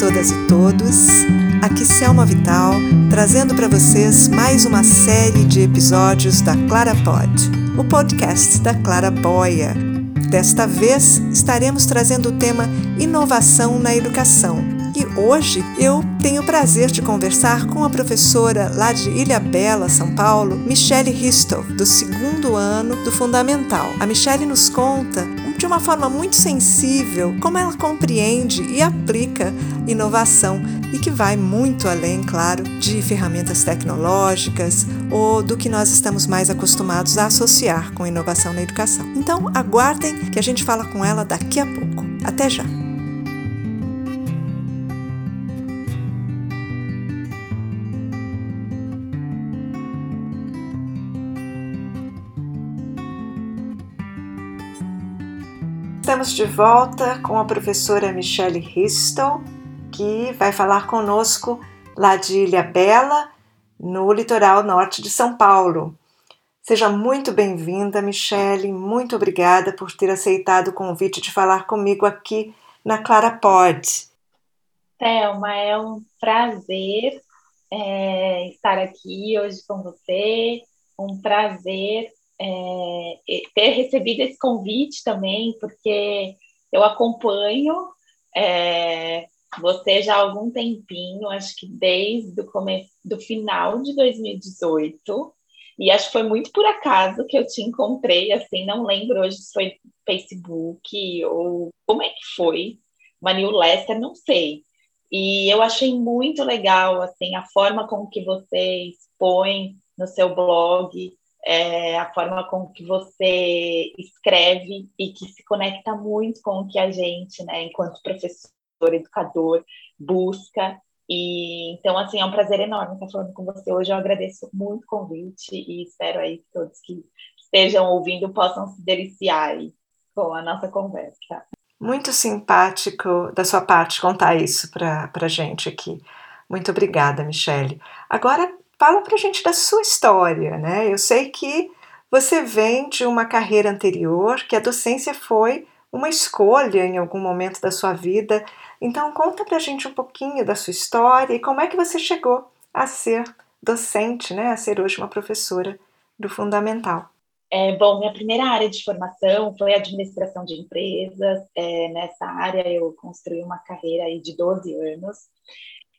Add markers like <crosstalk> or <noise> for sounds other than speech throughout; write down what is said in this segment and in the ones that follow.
todas e todos. Aqui Selma Vital, trazendo para vocês mais uma série de episódios da Clara Pod, o podcast da Clara Boia. Desta vez estaremos trazendo o tema Inovação na Educação. E hoje eu tenho o prazer de conversar com a professora lá de Ilha Bela, São Paulo, Michele Ristow, do segundo ano do Fundamental. A Michele nos conta de uma forma muito sensível como ela compreende e aplica inovação e que vai muito além, claro, de ferramentas tecnológicas ou do que nós estamos mais acostumados a associar com inovação na educação. Então, aguardem que a gente fala com ela daqui a pouco. Até já! Estamos de volta com a professora Michelle Ristel, vai falar conosco lá de Ilha Bela, no litoral norte de São Paulo. Seja muito bem-vinda, Michelle. Muito obrigada por ter aceitado o convite de falar comigo aqui na Clara Pod. Thelma, é um prazer é, estar aqui hoje com você. Um prazer é, ter recebido esse convite também, porque eu acompanho é, você já há algum tempinho, acho que desde o começo, do final de 2018, e acho que foi muito por acaso que eu te encontrei, assim, não lembro hoje se foi Facebook ou como é que foi, uma newsletter, não sei. E eu achei muito legal, assim, a forma com que você expõe no seu blog, é, a forma com que você escreve e que se conecta muito com o que a gente, né, enquanto professor, educador, busca. E então, assim, é um prazer enorme estar falando com você hoje. Eu agradeço muito o convite e espero aí que todos que estejam ouvindo possam se deliciar com a nossa conversa. Muito simpático da sua parte contar isso para a gente aqui. Muito obrigada, Michele. Agora, Fala para gente da sua história, né? Eu sei que você vem de uma carreira anterior, que a docência foi uma escolha em algum momento da sua vida. Então conta para gente um pouquinho da sua história e como é que você chegou a ser docente, né? A ser hoje uma professora do fundamental. É, bom, minha primeira área de formação foi administração de empresas. É, nessa área eu construí uma carreira aí de 12 anos.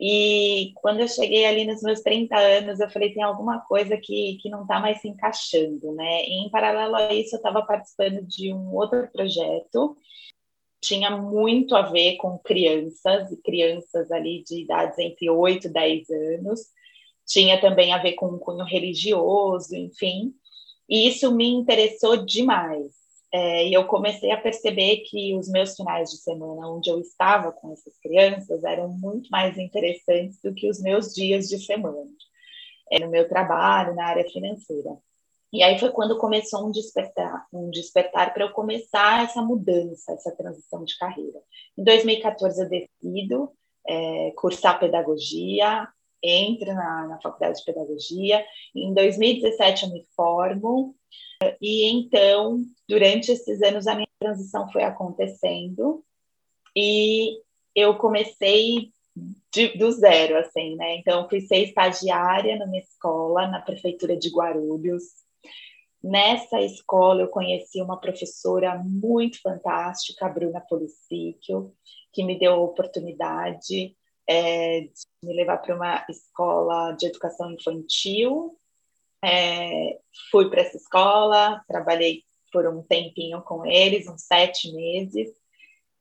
E quando eu cheguei ali nos meus 30 anos, eu falei, tem alguma coisa que, que não está mais se encaixando, né? E em paralelo a isso, eu estava participando de um outro projeto, tinha muito a ver com crianças, e crianças ali de idades entre 8 e 10 anos, tinha também a ver com um cunho religioso, enfim, e isso me interessou demais. É, e eu comecei a perceber que os meus finais de semana, onde eu estava com essas crianças, eram muito mais interessantes do que os meus dias de semana, é, no meu trabalho, na área financeira. E aí foi quando começou um despertar, um despertar para eu começar essa mudança, essa transição de carreira. Em 2014 eu decido é, cursar pedagogia, entro na, na faculdade de pedagogia. Em 2017 eu me formo e então, durante esses anos, a minha transição foi acontecendo e eu comecei de, do zero, assim, né? Então, fui ser estagiária numa escola na prefeitura de Guarulhos. Nessa escola, eu conheci uma professora muito fantástica, a Bruna Policicchio, que me deu a oportunidade é, de me levar para uma escola de educação infantil é, fui para essa escola, trabalhei por um tempinho com eles, uns sete meses.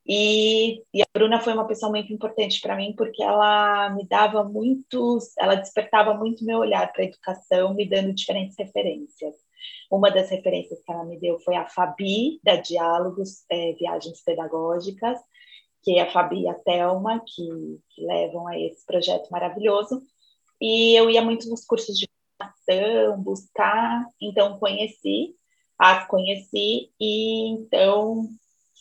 E, e, a Bruna foi uma pessoa muito importante para mim porque ela me dava muitos, ela despertava muito meu olhar para a educação, me dando diferentes referências. Uma das referências que ela me deu foi a Fabi, da Diálogos é, Viagens Pedagógicas, que é a Fabi e a Thelma, que, que levam a esse projeto maravilhoso. E eu ia muito nos cursos de informação, buscar. Então, conheci, as conheci, e então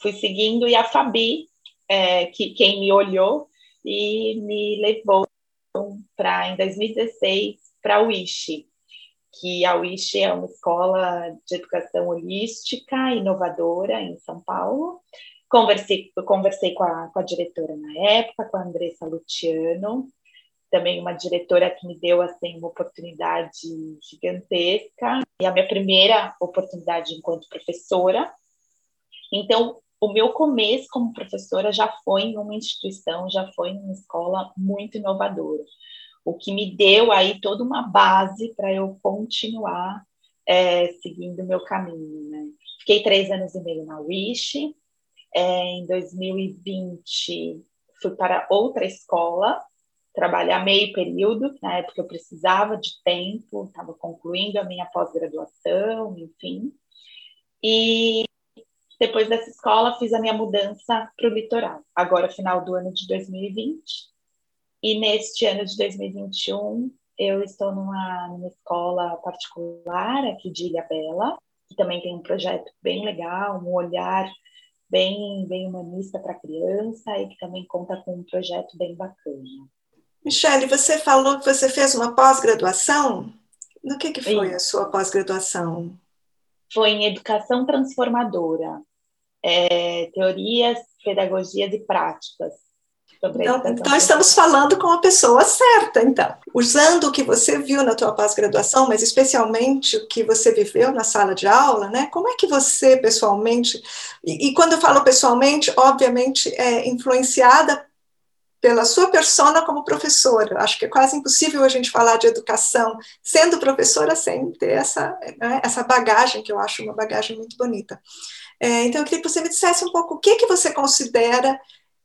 fui seguindo. E a Fabi, é, que quem me olhou e me levou para, em 2016, para a Wish, que a Wish é uma escola de educação holística, inovadora em São Paulo. Conversei, conversei com a, com a diretora na época, com a Andressa Luciano, também uma diretora que me deu assim uma oportunidade gigantesca e a minha primeira oportunidade enquanto professora. Então, o meu começo como professora já foi em uma instituição, já foi em uma escola muito inovadora, o que me deu aí toda uma base para eu continuar é, seguindo o meu caminho. Né? Fiquei três anos e meio na Wish, é, em 2020, fui para outra escola, trabalhar meio período, na época eu precisava de tempo, estava concluindo a minha pós-graduação, enfim. E depois dessa escola, fiz a minha mudança para o litoral, agora final do ano de 2020. E neste ano de 2021, eu estou numa, numa escola particular aqui de Ilha Bela, que também tem um projeto bem legal, um olhar bem, bem humanista para a criança e que também conta com um projeto bem bacana. Michele, você falou que você fez uma pós-graduação. No que, que foi Sim. a sua pós-graduação? Foi em educação transformadora, é, teorias, pedagogias e práticas. Então, então estamos falando com a pessoa certa, então. Usando o que você viu na tua pós-graduação, mas especialmente o que você viveu na sala de aula, né? Como é que você pessoalmente, e, e quando eu falo pessoalmente, obviamente é influenciada pela sua persona como professora. Acho que é quase impossível a gente falar de educação sendo professora sem ter essa, né, essa bagagem, que eu acho uma bagagem muito bonita. É, então, eu queria que você me dissesse um pouco o que, que você considera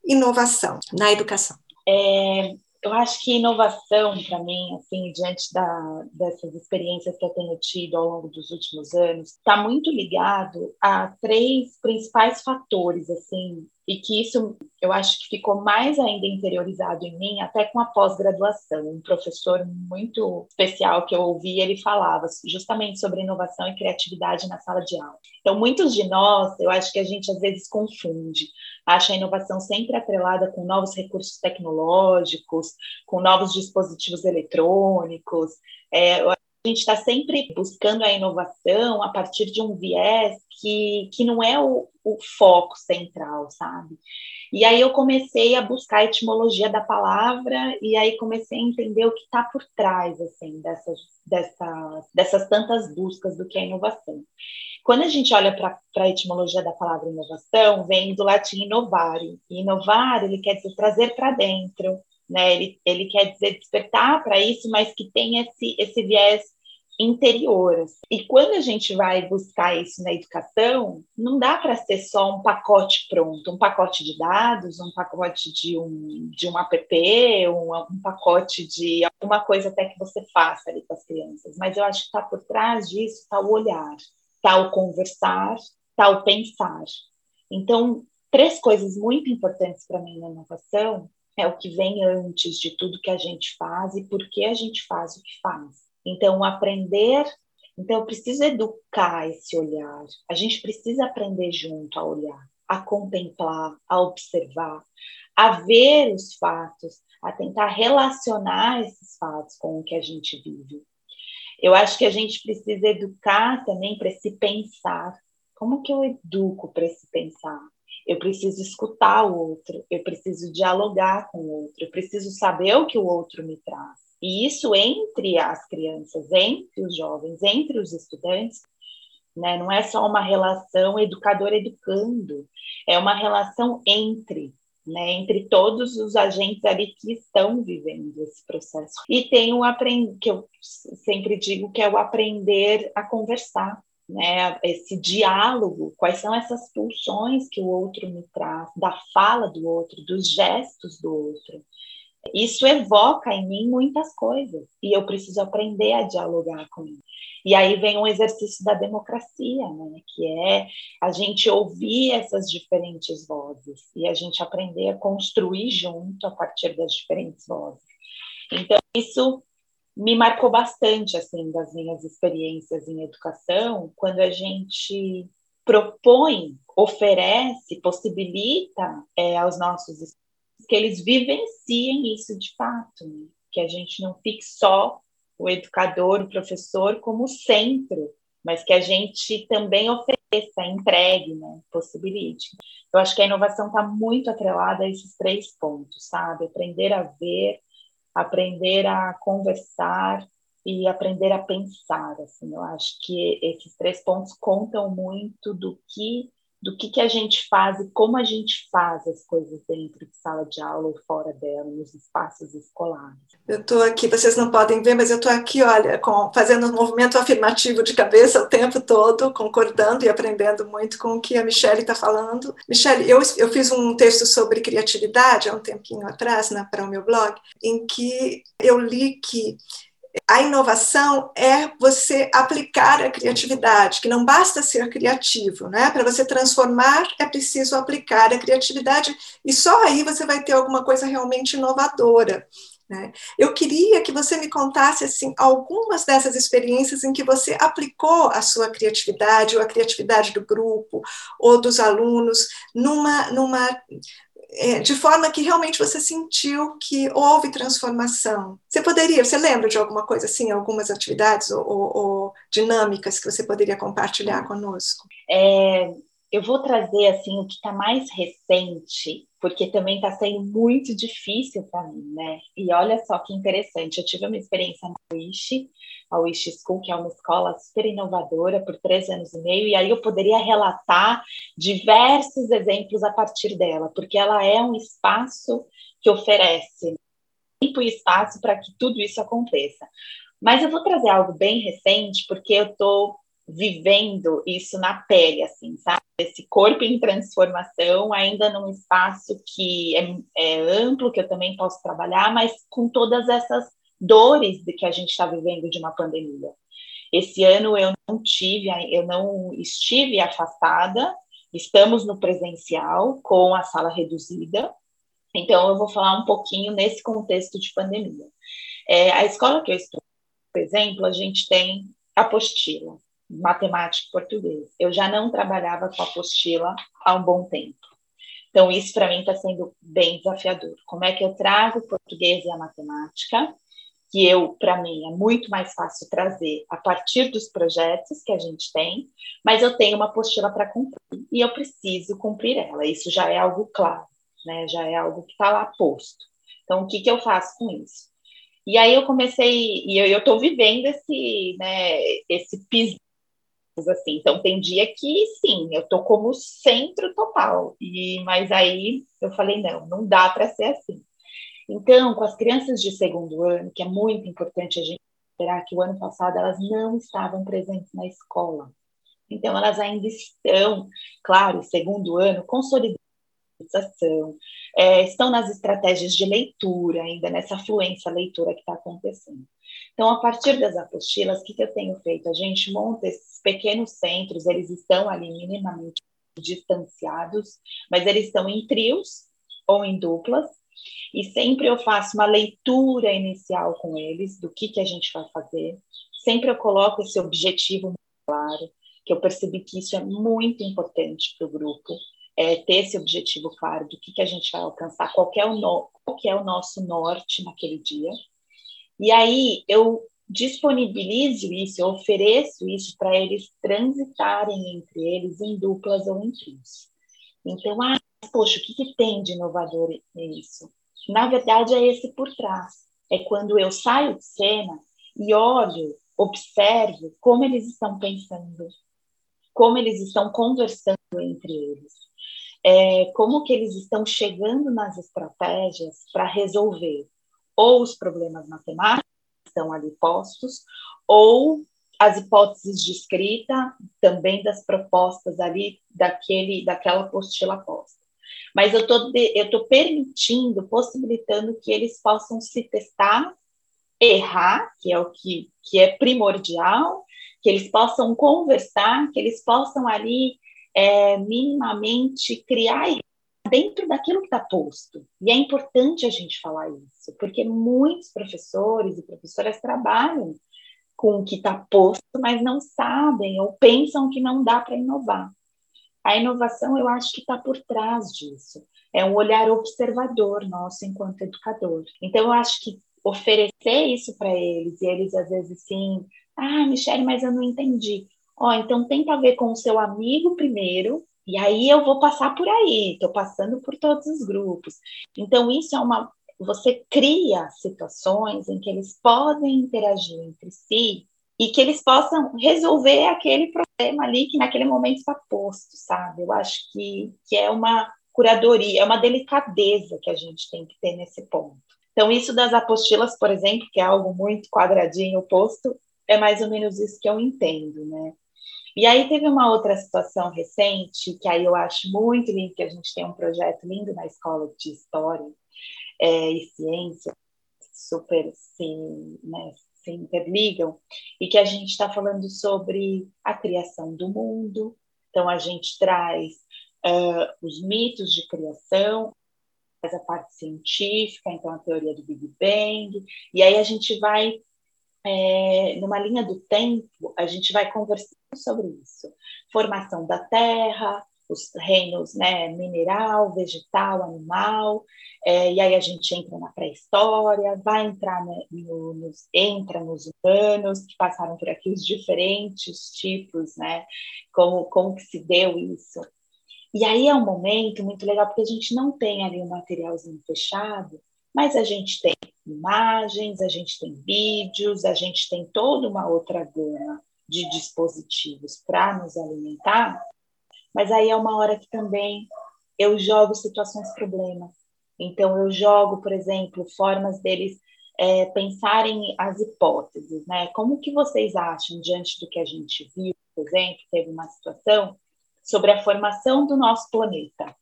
inovação na educação? É, eu acho que inovação, para mim, assim, diante da, dessas experiências que eu tenho tido ao longo dos últimos anos, está muito ligado a três principais fatores, assim, e que isso eu acho que ficou mais ainda interiorizado em mim até com a pós-graduação. Um professor muito especial que eu ouvi, ele falava justamente sobre inovação e criatividade na sala de aula. Então, muitos de nós, eu acho que a gente às vezes confunde, acha a inovação sempre atrelada com novos recursos tecnológicos, com novos dispositivos eletrônicos. É, a gente está sempre buscando a inovação a partir de um viés que, que não é o, o foco central, sabe? E aí eu comecei a buscar a etimologia da palavra e aí comecei a entender o que está por trás, assim, dessas, dessas, dessas tantas buscas do que é inovação. Quando a gente olha para a etimologia da palavra inovação, vem do latim inovare. E inovar, ele quer dizer trazer para dentro, né? Ele, ele quer dizer despertar para isso, mas que tem esse, esse viés interior. E quando a gente vai buscar isso na educação, não dá para ser só um pacote pronto, um pacote de dados, um pacote de um, de um app, um, um pacote de alguma coisa até que você faça ali com as crianças. Mas eu acho que está por trás disso está o olhar, está o conversar, está o pensar. Então, três coisas muito importantes para mim na inovação é o que vem antes de tudo que a gente faz e por que a gente faz o que faz. Então, aprender. Então, eu preciso educar esse olhar. A gente precisa aprender junto a olhar, a contemplar, a observar, a ver os fatos, a tentar relacionar esses fatos com o que a gente vive. Eu acho que a gente precisa educar também para se pensar. Como que eu educo para se pensar? Eu preciso escutar o outro, eu preciso dialogar com o outro, eu preciso saber o que o outro me traz. E isso entre as crianças, entre os jovens, entre os estudantes, né? não é só uma relação educador-educando, é uma relação entre, né? entre todos os agentes ali que estão vivendo esse processo. E tem o aprender, que eu sempre digo que é o aprender a conversar, né, esse diálogo, quais são essas pulsões que o outro me traz, da fala do outro, dos gestos do outro. Isso evoca em mim muitas coisas e eu preciso aprender a dialogar com ele. E aí vem um exercício da democracia, né? que é a gente ouvir essas diferentes vozes e a gente aprender a construir junto a partir das diferentes vozes. Então, isso me marcou bastante, assim, das minhas experiências em educação, quando a gente propõe, oferece, possibilita é, aos nossos que eles vivenciem isso de fato, né? que a gente não fique só o educador, o professor como centro mas que a gente também ofereça, entregue, né? possibilite. Eu acho que a inovação está muito atrelada a esses três pontos, sabe? Aprender a ver, aprender a conversar e aprender a pensar. Assim, eu acho que esses três pontos contam muito do que do que, que a gente faz e como a gente faz as coisas dentro de sala de aula ou fora dela, nos espaços escolares. Eu estou aqui, vocês não podem ver, mas eu estou aqui, olha, com, fazendo um movimento afirmativo de cabeça o tempo todo, concordando e aprendendo muito com o que a Michelle está falando. Michelle, eu, eu fiz um texto sobre criatividade há um tempinho atrás, né, para o meu blog, em que eu li que a inovação é você aplicar a criatividade, que não basta ser criativo, né? Para você transformar é preciso aplicar a criatividade e só aí você vai ter alguma coisa realmente inovadora. Né? Eu queria que você me contasse assim algumas dessas experiências em que você aplicou a sua criatividade ou a criatividade do grupo ou dos alunos numa, numa de forma que realmente você sentiu que houve transformação. Você poderia, você lembra de alguma coisa assim, algumas atividades ou, ou, ou dinâmicas que você poderia compartilhar conosco? É, eu vou trazer assim o que está mais recente, porque também está sendo muito difícil para mim, né? E olha só que interessante, eu tive uma experiência na Wish, a Wish School, que é uma escola super inovadora por três anos e meio, e aí eu poderia relatar diversos exemplos a partir dela, porque ela é um espaço que oferece tempo e espaço para que tudo isso aconteça. Mas eu vou trazer algo bem recente, porque eu estou vivendo isso na pele, assim, sabe? Esse corpo em transformação, ainda num espaço que é, é amplo, que eu também posso trabalhar, mas com todas essas dores que a gente está vivendo de uma pandemia. Esse ano eu não tive, eu não estive afastada, estamos no presencial com a sala reduzida, então eu vou falar um pouquinho nesse contexto de pandemia. É, a escola que eu estou, por exemplo, a gente tem apostila matemática e português. Eu já não trabalhava com apostila há um bom tempo. Então, isso para mim está sendo bem desafiador. Como é que eu trago o português e a matemática, que eu, para mim, é muito mais fácil trazer a partir dos projetos que a gente tem, mas eu tenho uma apostila para cumprir e eu preciso cumprir ela. Isso já é algo claro, né? já é algo que está lá posto. Então, o que, que eu faço com isso? E aí eu comecei, e eu estou vivendo esse, né, esse piso assim. Então tem dia que sim, eu tô como centro total. E mas aí eu falei não, não dá para ser assim. Então, com as crianças de segundo ano, que é muito importante a gente esperar que o ano passado elas não estavam presentes na escola. Então elas ainda estão, claro, segundo ano, consolidando é, estão nas estratégias de leitura, ainda nessa fluência leitura que está acontecendo. Então, a partir das apostilas, o que, que eu tenho feito? A gente monta esses pequenos centros, eles estão ali minimamente distanciados, mas eles estão em trios ou em duplas, e sempre eu faço uma leitura inicial com eles do que, que a gente vai fazer. Sempre eu coloco esse objetivo claro, que eu percebi que isso é muito importante para o grupo, é ter esse objetivo claro do que, que a gente vai alcançar, qual é, o no, qual é o nosso norte naquele dia. E aí eu disponibilizo isso, eu ofereço isso para eles transitarem entre eles em duplas ou em trios. Então, ah, poxa, o que, que tem de inovador nisso? Na verdade, é esse por trás. É quando eu saio de cena e olho, observo como eles estão pensando, como eles estão conversando entre eles, é, como que eles estão chegando nas estratégias para resolver ou os problemas matemáticos estão ali postos, ou as hipóteses de escrita também das propostas ali daquele daquela apostila posta. Mas eu tô eu tô permitindo, possibilitando que eles possam se testar, errar, que é o que que é primordial, que eles possam conversar, que eles possam ali é, minimamente criar dentro daquilo que está posto. E é importante a gente falar isso, porque muitos professores e professoras trabalham com o que está posto, mas não sabem ou pensam que não dá para inovar. A inovação, eu acho que está por trás disso. É um olhar observador nosso enquanto educador. Então, eu acho que oferecer isso para eles, e eles às vezes assim, ah, Michelle, mas eu não entendi. Ó, então tenta ver com o seu amigo primeiro, e aí eu vou passar por aí, estou passando por todos os grupos. Então, isso é uma. Você cria situações em que eles podem interagir entre si e que eles possam resolver aquele problema ali que naquele momento está posto, sabe? Eu acho que, que é uma curadoria, é uma delicadeza que a gente tem que ter nesse ponto. Então, isso das apostilas, por exemplo, que é algo muito quadradinho posto, é mais ou menos isso que eu entendo, né? E aí teve uma outra situação recente, que aí eu acho muito lindo, que a gente tem um projeto lindo na escola de História é, e Ciência, super se, né, se interligam, e que a gente está falando sobre a criação do mundo. Então, a gente traz uh, os mitos de criação, a parte científica, então a teoria do Big Bang, e aí a gente vai é, numa linha do tempo, a gente vai conversando sobre isso. Formação da Terra, os reinos né, mineral, vegetal, animal, é, e aí a gente entra na pré-história, vai entrar né, no, nos, entra nos humanos, que passaram por aqui os diferentes tipos, né, como, como que se deu isso. E aí é um momento muito legal, porque a gente não tem ali um materialzinho fechado, mas a gente tem imagens, a gente tem vídeos, a gente tem toda uma outra gama de dispositivos para nos alimentar, mas aí é uma hora que também eu jogo situações problema. Então eu jogo, por exemplo, formas deles é, pensarem as hipóteses, né? Como que vocês acham diante do que a gente viu, por exemplo, teve uma situação sobre a formação do nosso planeta.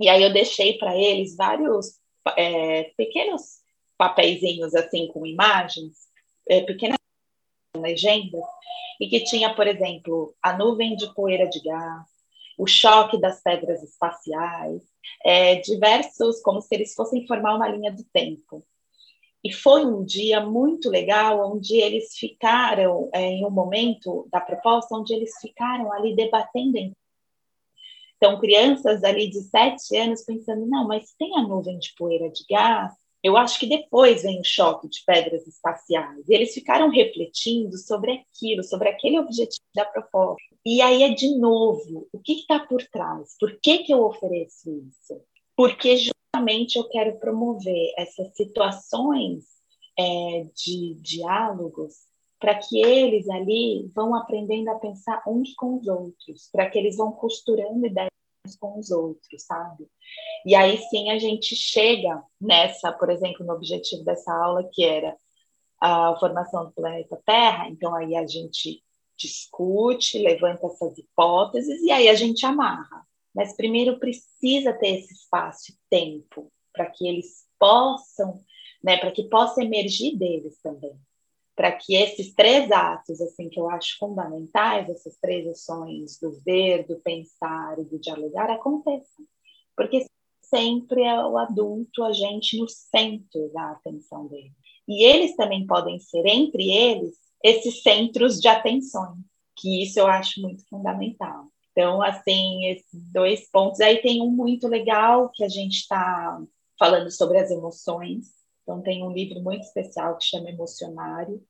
E aí eu deixei para eles vários é, pequenos papeizinhos assim com imagens, é, pequenas legendas, e que tinha, por exemplo, a nuvem de poeira de gás, o choque das pedras espaciais, é, diversos, como se eles fossem formar uma linha do tempo. E foi um dia muito legal, onde eles ficaram, é, em um momento da proposta, onde eles ficaram ali debatendo então, crianças ali de sete anos pensando, não, mas tem a nuvem de poeira de gás, eu acho que depois vem o choque de pedras espaciais. E eles ficaram refletindo sobre aquilo, sobre aquele objetivo da proposta. E aí é de novo, o que está por trás? Por que, que eu ofereço isso? Porque justamente eu quero promover essas situações é, de diálogos para que eles ali vão aprendendo a pensar uns com os outros, para que eles vão costurando ideias com os outros, sabe? E aí sim a gente chega nessa, por exemplo, no objetivo dessa aula que era a formação do planeta Terra, então aí a gente discute, levanta essas hipóteses e aí a gente amarra. Mas primeiro precisa ter esse espaço e tempo para que eles possam, né, para que possa emergir deles também para que esses três atos, assim, que eu acho fundamentais, essas três ações do ver, do pensar e do dialogar, aconteçam. Porque sempre é o adulto, a gente no centro da atenção dele. E eles também podem ser, entre eles, esses centros de atenção, que isso eu acho muito fundamental. Então, assim, esses dois pontos. Aí tem um muito legal que a gente está falando sobre as emoções, então, tem um livro muito especial que chama Emocionário.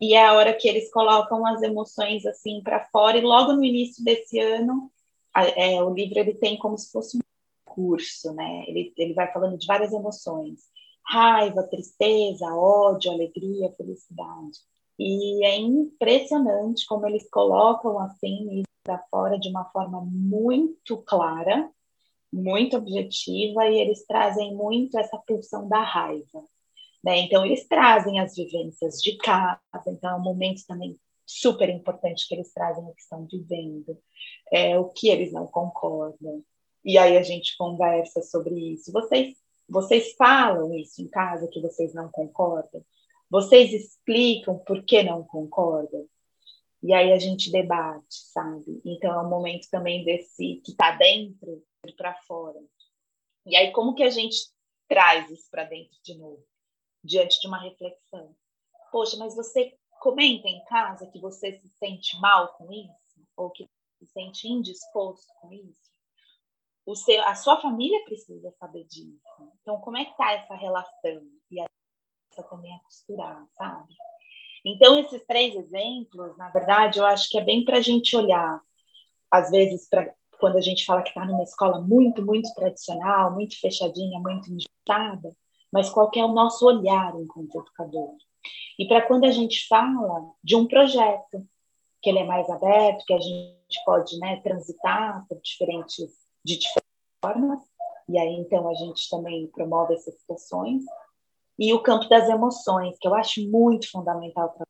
E é a hora que eles colocam as emoções assim para fora. E logo no início desse ano, é, o livro ele tem como se fosse um curso, né? Ele, ele vai falando de várias emoções: raiva, tristeza, ódio, alegria, felicidade. E é impressionante como eles colocam assim isso para fora de uma forma muito clara muito objetiva e eles trazem muito essa pulsão da raiva. Né? Então, eles trazem as vivências de casa, então é um momento também super importante que eles trazem o que estão vivendo, é, o que eles não concordam. E aí a gente conversa sobre isso. Vocês, vocês falam isso em casa que vocês não concordam? Vocês explicam por que não concordam? E aí a gente debate, sabe? Então é um momento também desse que está dentro para fora. E aí, como que a gente traz isso para dentro de novo, diante de uma reflexão? Poxa, mas você comenta em casa que você se sente mal com isso? Ou que se sente indisposto com isso? O seu, a sua família precisa saber disso. Então, como é que tá essa relação? E essa também é costurar, sabe? Então, esses três exemplos, na verdade, eu acho que é bem para a gente olhar, às vezes, para quando a gente fala que está numa escola muito, muito tradicional, muito fechadinha, muito engessada, mas qual é o nosso olhar enquanto educador. E para quando a gente fala de um projeto, que ele é mais aberto, que a gente pode né, transitar por diferentes, de diferentes formas, e aí então a gente também promove essas situações, e o campo das emoções, que eu acho muito fundamental para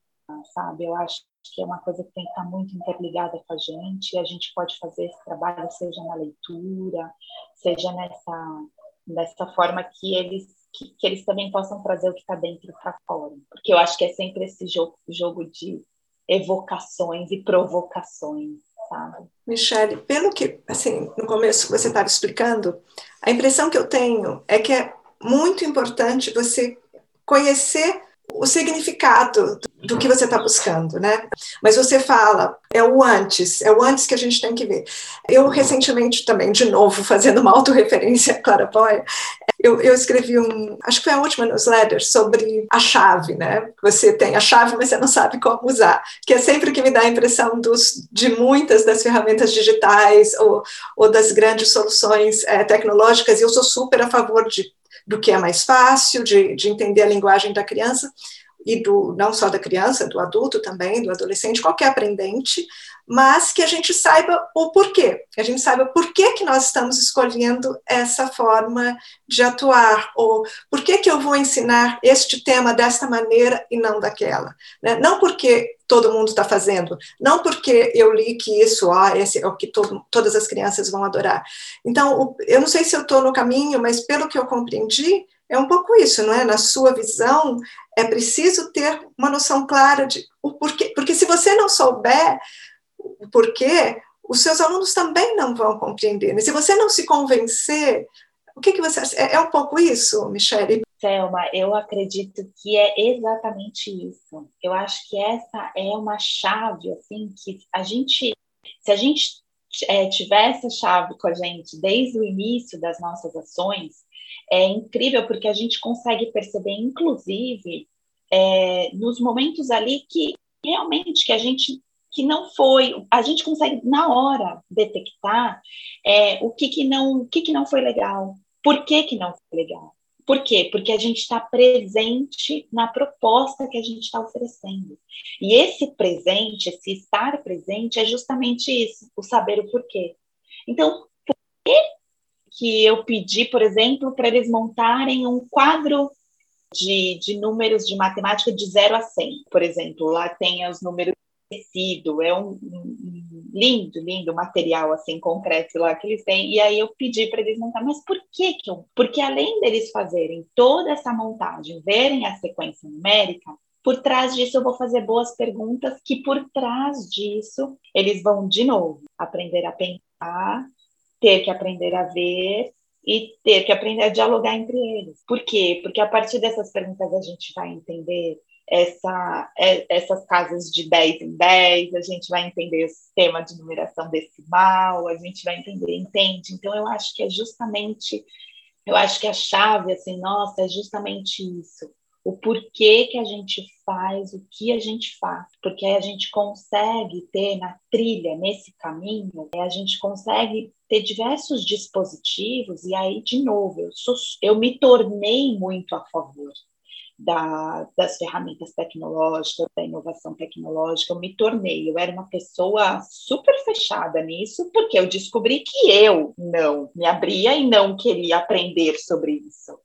sabe? Eu acho que é uma coisa que tem que estar muito interligada com a gente, a gente pode fazer esse trabalho, seja na leitura, seja nessa, nessa forma que eles que, que eles também possam trazer o que está dentro para fora. Porque eu acho que é sempre esse jogo, jogo de evocações e provocações, sabe? Michele, pelo que, assim, no começo você estava explicando, a impressão que eu tenho é que é muito importante você conhecer o significado do que você está buscando, né? Mas você fala, é o antes, é o antes que a gente tem que ver. Eu, recentemente, também, de novo, <laughs> fazendo uma autorreferência a Clara Boia, eu, eu, escrevi um, acho que foi a última newsletter, sobre a chave, né? Você tem a chave, mas você não sabe como usar, que é sempre que me dá a impressão dos, de muitas das ferramentas digitais ou, ou das grandes soluções é, tecnológicas, e eu sou super a favor de do que é mais fácil, de, de entender a linguagem da criança, e do não só da criança, do adulto também, do adolescente, qualquer aprendente, mas que a gente saiba o porquê, que a gente saiba por que, que nós estamos escolhendo essa forma de atuar, ou por que, que eu vou ensinar este tema desta maneira e não daquela. Né? Não porque todo mundo está fazendo, não porque eu li que isso ó, esse é o que todas as crianças vão adorar. Então, eu não sei se eu estou no caminho, mas pelo que eu compreendi, é um pouco isso, não é? Na sua visão, é preciso ter uma noção clara de o porquê, porque se você não souber o porquê, os seus alunos também não vão compreender. Se você não se convencer, o que, que você? É, é um pouco isso, Michele? Selma, eu acredito que é exatamente isso. Eu acho que essa é uma chave, assim, que a gente, se a gente é, tiver essa chave com a gente desde o início das nossas ações, é incrível porque a gente consegue perceber, inclusive, é, nos momentos ali que realmente que a gente que não foi, a gente consegue na hora detectar é, o que, que não, o que, que não foi legal, por que, que não foi legal. Por quê? Porque a gente está presente na proposta que a gente está oferecendo. E esse presente, esse estar presente, é justamente isso, o saber o porquê. Então, por que que eu pedi, por exemplo, para eles montarem um quadro de, de números de matemática de 0 a 100, por exemplo. Lá tem os números tecido, é um, um, lindo, lindo material assim concreto lá que eles têm. E aí eu pedi para eles montar, mas por que que eu? Porque além deles fazerem toda essa montagem, verem a sequência numérica, por trás disso eu vou fazer boas perguntas que por trás disso eles vão de novo aprender a pensar, ter que aprender a ver e ter que aprender a dialogar entre eles. Por quê? Porque a partir dessas perguntas a gente vai entender essa, é, essas casas de 10 em 10, a gente vai entender o sistema de numeração decimal, a gente vai entender, entende? Então, eu acho que é justamente, eu acho que a chave, assim, nossa, é justamente isso o porquê que a gente faz o que a gente faz, porque aí a gente consegue ter na trilha, nesse caminho, a gente consegue ter diversos dispositivos, e aí, de novo, eu, sou, eu me tornei muito a favor da, das ferramentas tecnológicas, da inovação tecnológica, eu me tornei. Eu era uma pessoa super fechada nisso, porque eu descobri que eu não me abria e não queria aprender sobre isso.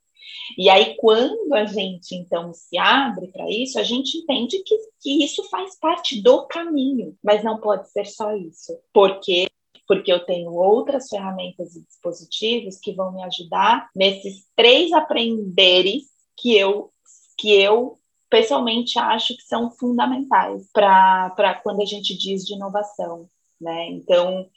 E aí, quando a gente então se abre para isso, a gente entende que, que isso faz parte do caminho, mas não pode ser só isso, porque porque eu tenho outras ferramentas e dispositivos que vão me ajudar nesses três aprenderes que eu que eu pessoalmente acho que são fundamentais para quando a gente diz de inovação, né? Então,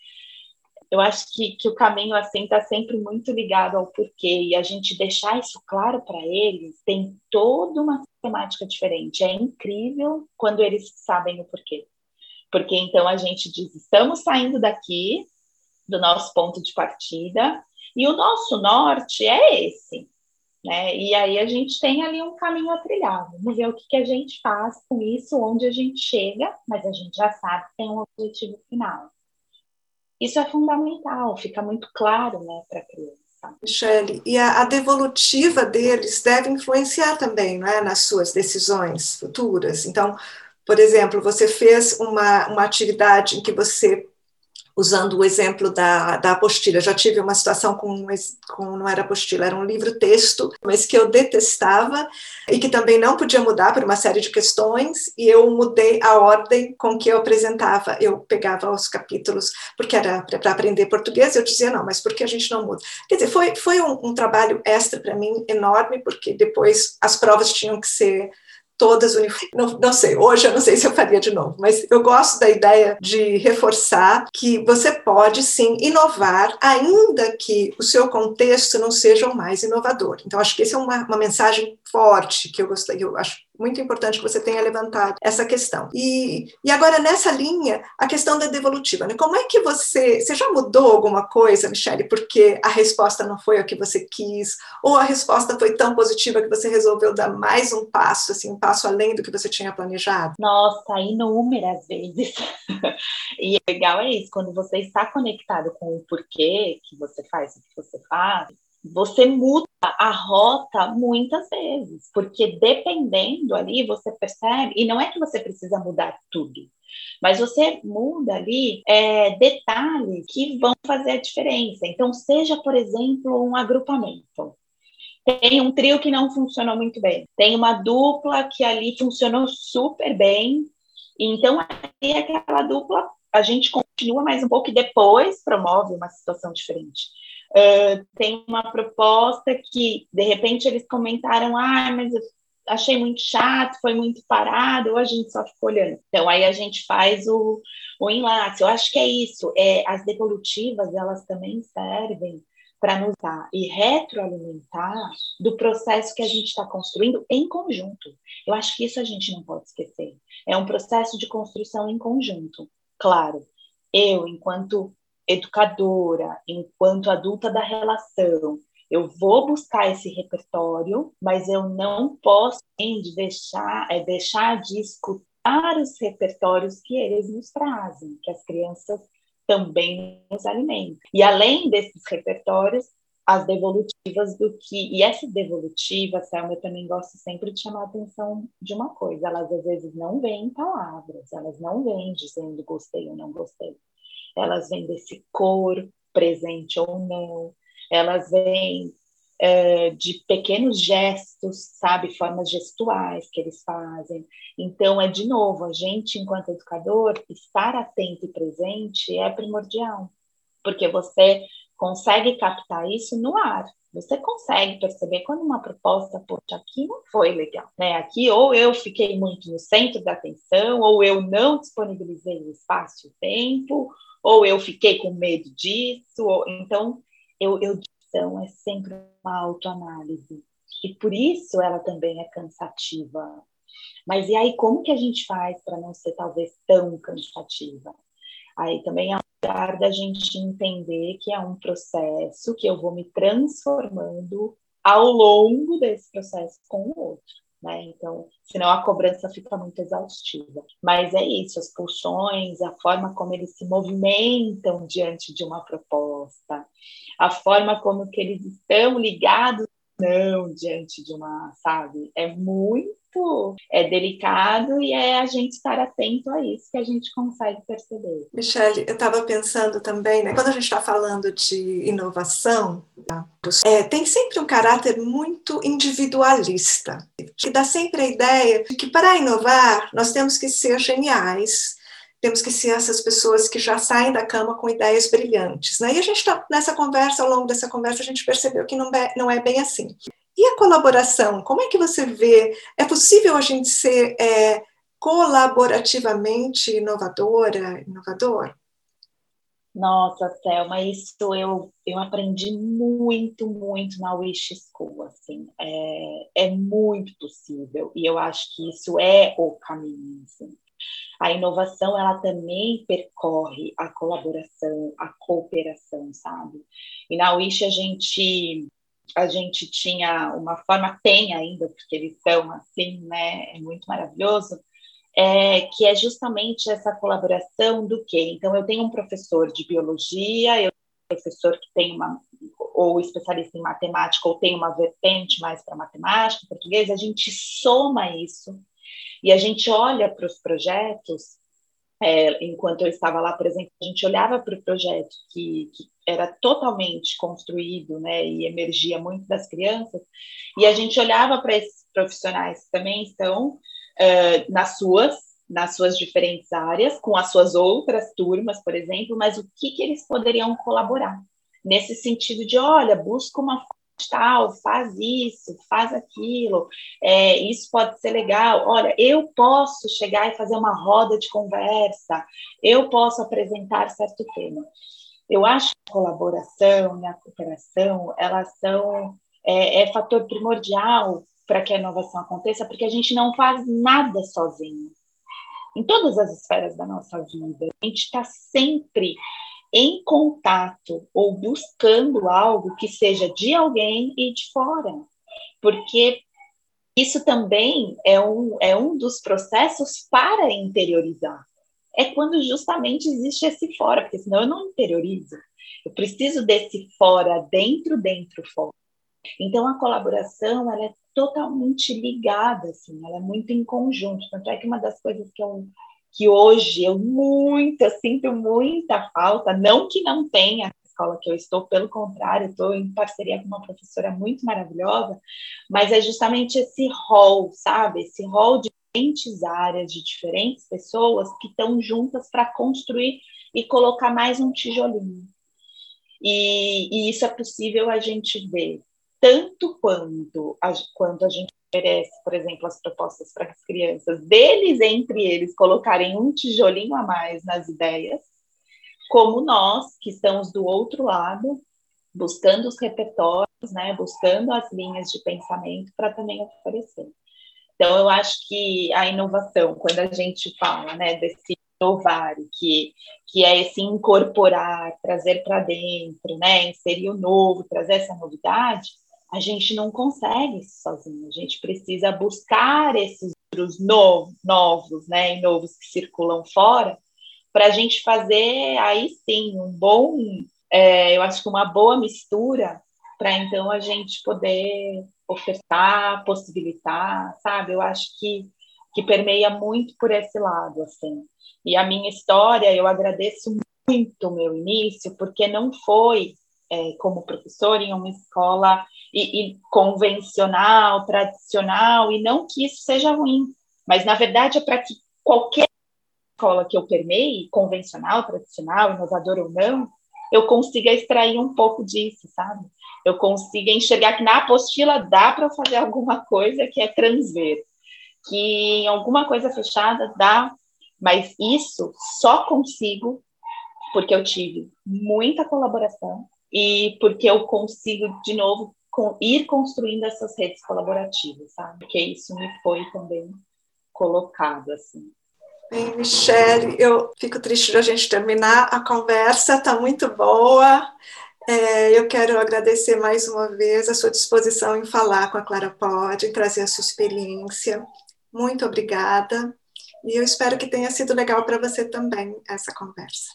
eu acho que, que o caminho assim está sempre muito ligado ao porquê e a gente deixar isso claro para eles tem toda uma temática diferente. É incrível quando eles sabem o porquê, porque então a gente diz estamos saindo daqui do nosso ponto de partida e o nosso norte é esse. Né? E aí a gente tem ali um caminho a trilhar. Vamos ver o que, que a gente faz com isso, onde a gente chega, mas a gente já sabe que tem um objetivo final. Isso é fundamental, fica muito claro né, para a criança. Michele, e a, a, devolutiva deles deve influenciar também não é, nas suas decisões futuras. Então, por exemplo, você fez uma, uma atividade em que você usando o exemplo da, da apostila. Já tive uma situação com, com, não era apostila, era um livro-texto, mas que eu detestava e que também não podia mudar por uma série de questões, e eu mudei a ordem com que eu apresentava. Eu pegava os capítulos, porque era para aprender português, eu dizia, não, mas por que a gente não muda? Quer dizer, foi, foi um, um trabalho extra para mim enorme, porque depois as provas tinham que ser todas uniformes. Não, não sei, hoje eu não sei se eu faria de novo, mas eu gosto da ideia de reforçar que você pode sim inovar, ainda que o seu contexto não seja o mais inovador. Então, acho que essa é uma, uma mensagem forte que eu gostaria, eu acho muito importante que você tenha levantado essa questão. E, e agora, nessa linha, a questão da devolutiva. Né? Como é que você. Você já mudou alguma coisa, Michele, porque a resposta não foi a que você quis, ou a resposta foi tão positiva que você resolveu dar mais um passo, assim, um passo além do que você tinha planejado? Nossa, inúmeras vezes. <laughs> e legal é isso, quando você está conectado com o porquê que você faz o que você faz, você muda a rota muitas vezes, porque dependendo ali, você percebe, e não é que você precisa mudar tudo, mas você muda ali é, detalhes que vão fazer a diferença. Então, seja, por exemplo, um agrupamento. Tem um trio que não funcionou muito bem, tem uma dupla que ali funcionou super bem, então aí aquela dupla a gente continua mais um pouco e depois promove uma situação diferente. Uh, tem uma proposta que, de repente, eles comentaram: ah, mas eu achei muito chato, foi muito parado, ou a gente só ficou olhando. Então, aí a gente faz o, o enlace. Eu acho que é isso. É, as devolutivas, elas também servem para nos dar e retroalimentar do processo que a gente está construindo em conjunto. Eu acho que isso a gente não pode esquecer. É um processo de construção em conjunto. Claro, eu, enquanto educadora, enquanto adulta da relação, eu vou buscar esse repertório, mas eu não posso deixar, é, deixar de escutar os repertórios que eles nos trazem, que as crianças também nos alimentam. E além desses repertórios, as devolutivas do que. E essas devolutivas, Selma, eu também gosto sempre de chamar a atenção de uma coisa: elas às vezes não vêm palavras, elas não vêm dizendo gostei ou não gostei elas vêm desse cor, presente ou não, elas vêm é, de pequenos gestos, sabe, formas gestuais que eles fazem. Então, é de novo, a gente, enquanto educador, estar atento e presente é primordial, porque você consegue captar isso no ar. Você consegue perceber quando uma proposta, poxa, aqui não foi legal, né? Aqui ou eu fiquei muito no centro da atenção, ou eu não disponibilizei o espaço e tempo, ou eu fiquei com medo disso, ou, então eu, eu então é sempre uma autoanálise e por isso ela também é cansativa. Mas e aí como que a gente faz para não ser talvez tão cansativa? Aí também é um lugar da gente entender que é um processo que eu vou me transformando ao longo desse processo com o outro né? Então, senão a cobrança fica muito exaustiva. Mas é isso, as pulsões, a forma como eles se movimentam diante de uma proposta, a forma como que eles estão ligados não diante de uma, sabe? É muito é delicado e é a gente estar atento a isso que a gente consegue perceber. Michele, eu estava pensando também, né? Quando a gente está falando de inovação, é, tem sempre um caráter muito individualista, que dá sempre a ideia de que para inovar nós temos que ser geniais, temos que ser essas pessoas que já saem da cama com ideias brilhantes. Né? E a gente está nessa conversa, ao longo dessa conversa, a gente percebeu que não é, não é bem assim. E a colaboração? Como é que você vê? É possível a gente ser é, colaborativamente inovadora, inovador? Nossa, Thelma, isso eu, eu aprendi muito, muito na Wish School, assim, é, é muito possível, e eu acho que isso é o caminho, assim. A inovação, ela também percorre a colaboração, a cooperação, sabe? E na Wish a gente a gente tinha uma forma, tem ainda, porque eles são assim, né? É muito maravilhoso, é, que é justamente essa colaboração do quê? Então, eu tenho um professor de biologia, eu tenho um professor que tem uma, ou especialista em matemática, ou tem uma vertente mais para matemática, português, a gente soma isso e a gente olha para os projetos é, enquanto eu estava lá, exemplo, a gente olhava para o projeto que, que, era totalmente construído, né, e emergia muito das crianças, e a gente olhava para esses profissionais que também estão uh, nas suas nas suas diferentes áreas, com as suas outras turmas, por exemplo, mas o que, que eles poderiam colaborar? Nesse sentido de, olha, busca uma tal, faz isso, faz aquilo, é, isso pode ser legal. Olha, eu posso chegar e fazer uma roda de conversa, eu posso apresentar certo tema. Eu acho que a colaboração e a cooperação, elas são é, é fator primordial para que a inovação aconteça, porque a gente não faz nada sozinho. Em todas as esferas da nossa vida, a gente está sempre em contato ou buscando algo que seja de alguém e de fora. Porque isso também é um, é um dos processos para interiorizar. É quando justamente existe esse fora, porque senão eu não interiorizo. Eu preciso desse fora, dentro, dentro, fora. Então a colaboração ela é totalmente ligada, assim, ela é muito em conjunto. Tanto é que uma das coisas que eu que hoje eu muito, eu sinto muita falta, não que não tenha a escola que eu estou, pelo contrário, estou em parceria com uma professora muito maravilhosa, mas é justamente esse rol, sabe? Esse rol de diferentes áreas, de diferentes pessoas que estão juntas para construir e colocar mais um tijolinho. E, e, isso é possível a gente ver tanto quando a, quando a gente oferece, por exemplo, as propostas para as crianças, deles entre eles colocarem um tijolinho a mais nas ideias, como nós, que estamos do outro lado, buscando os repertórios, né, buscando as linhas de pensamento para também oferecer. Então, eu acho que a inovação, quando a gente fala né, desse inovar, que, que é esse incorporar, trazer para dentro, né, inserir o novo, trazer essa novidade, a gente não consegue sozinho, a gente precisa buscar esses livros novos, novos, né, e novos que circulam fora, para a gente fazer aí sim um bom, é, eu acho que uma boa mistura para então a gente poder ofertar, possibilitar, sabe? Eu acho que que permeia muito por esse lado, assim. E a minha história, eu agradeço muito o meu início, porque não foi é, como professor em uma escola e, e convencional, tradicional, e não que isso seja ruim, mas na verdade é para que qualquer escola que eu permeie, convencional, tradicional, inovadora ou não, eu consiga extrair um pouco disso, sabe? Eu consiga enxergar que na apostila dá para fazer alguma coisa que é transver, que em alguma coisa fechada dá, mas isso só consigo porque eu tive muita colaboração, e porque eu consigo, de novo, com, ir construindo essas redes colaborativas, sabe? Porque isso me foi também colocado, assim. Bem, Michele, eu fico triste de a gente terminar a conversa, está muito boa. É, eu quero agradecer mais uma vez a sua disposição em falar com a Clara Pode, trazer a sua experiência. Muito obrigada. E eu espero que tenha sido legal para você também essa conversa.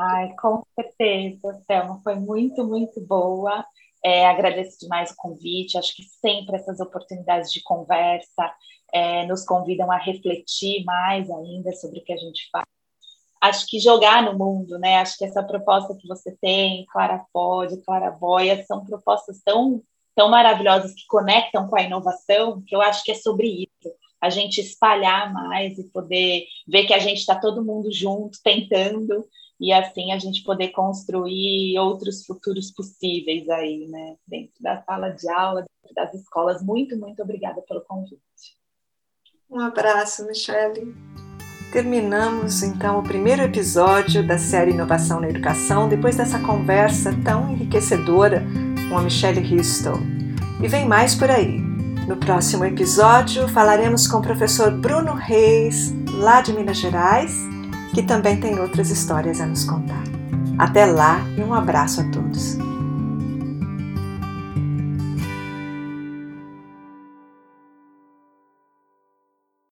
Ai, com certeza, Selma, foi muito, muito boa. É, agradeço demais o convite. Acho que sempre essas oportunidades de conversa é, nos convidam a refletir mais ainda sobre o que a gente faz. Acho que jogar no mundo, né? Acho que essa proposta que você tem, Clara Pode, Clara Boia, são propostas tão, tão maravilhosas que conectam com a inovação, que eu acho que é sobre isso. A gente espalhar mais e poder ver que a gente está todo mundo junto, tentando, e assim a gente poder construir outros futuros possíveis aí, né, dentro da sala de aula, dentro das escolas. Muito, muito obrigada pelo convite. Um abraço, Michele. Terminamos então o primeiro episódio da série Inovação na Educação, depois dessa conversa tão enriquecedora com a Michele Ristel. E vem mais por aí. No próximo episódio falaremos com o professor Bruno Reis, lá de Minas Gerais, que também tem outras histórias a nos contar. Até lá e um abraço a todos.